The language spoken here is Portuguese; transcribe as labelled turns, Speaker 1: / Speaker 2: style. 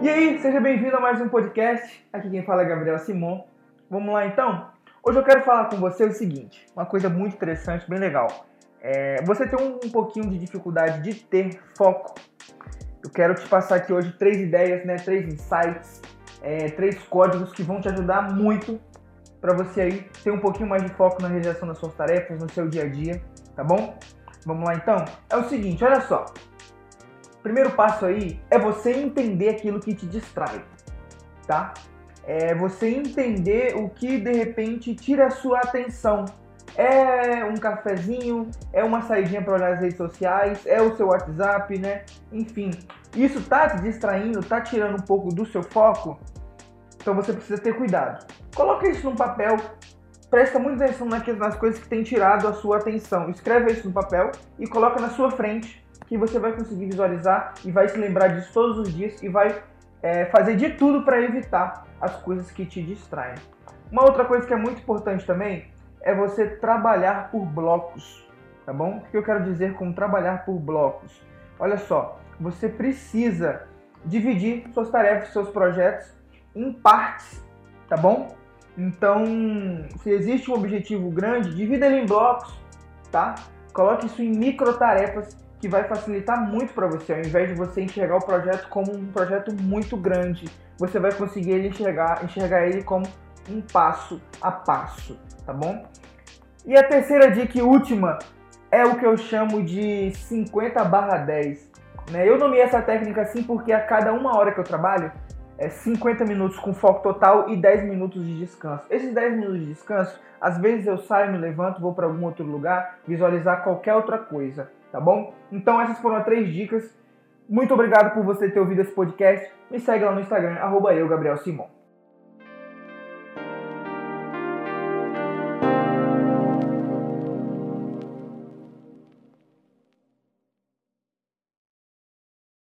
Speaker 1: E aí, seja bem-vindo a mais um podcast. Aqui quem fala é Gabriel Simon. Vamos lá então? Hoje eu quero falar com você o seguinte, uma coisa muito interessante, bem legal. É, você tem um, um pouquinho de dificuldade de ter foco. Eu quero te passar aqui hoje três ideias, né, três insights, é, três códigos que vão te ajudar muito para você aí ter um pouquinho mais de foco na realização das suas tarefas, no seu dia a dia, tá bom? Vamos lá então? É o seguinte, olha só. Primeiro passo aí é você entender aquilo que te distrai, tá? É você entender o que de repente tira a sua atenção. É um cafezinho, é uma saidinha para olhar as redes sociais, é o seu WhatsApp, né? Enfim, isso tá te distraindo, tá tirando um pouco do seu foco? Então você precisa ter cuidado. Coloca isso num papel, presta muita atenção nas coisas que têm tirado a sua atenção. Escreve isso no papel e coloca na sua frente que você vai conseguir visualizar e vai se lembrar disso todos os dias e vai é, fazer de tudo para evitar as coisas que te distraem. Uma outra coisa que é muito importante também é você trabalhar por blocos, tá bom? O que eu quero dizer com trabalhar por blocos? Olha só, você precisa dividir suas tarefas, seus projetos em partes, tá bom? Então, se existe um objetivo grande, divida ele em blocos, tá? Coloque isso em micro tarefas que vai facilitar muito para você. Ao invés de você enxergar o projeto como um projeto muito grande, você vai conseguir ele enxergar, enxergar ele como um passo a passo, tá bom? E a terceira dica e última é o que eu chamo de 50 barra 10. Né? Eu nomeei essa técnica assim porque a cada uma hora que eu trabalho, é 50 minutos com foco total e 10 minutos de descanso. Esses 10 minutos de descanso, às vezes eu saio, me levanto, vou para algum outro lugar, visualizar qualquer outra coisa tá bom? Então essas foram as três dicas. Muito obrigado por você ter ouvido esse podcast. Me segue lá no Instagram, arroba eu, Gabriel Simon.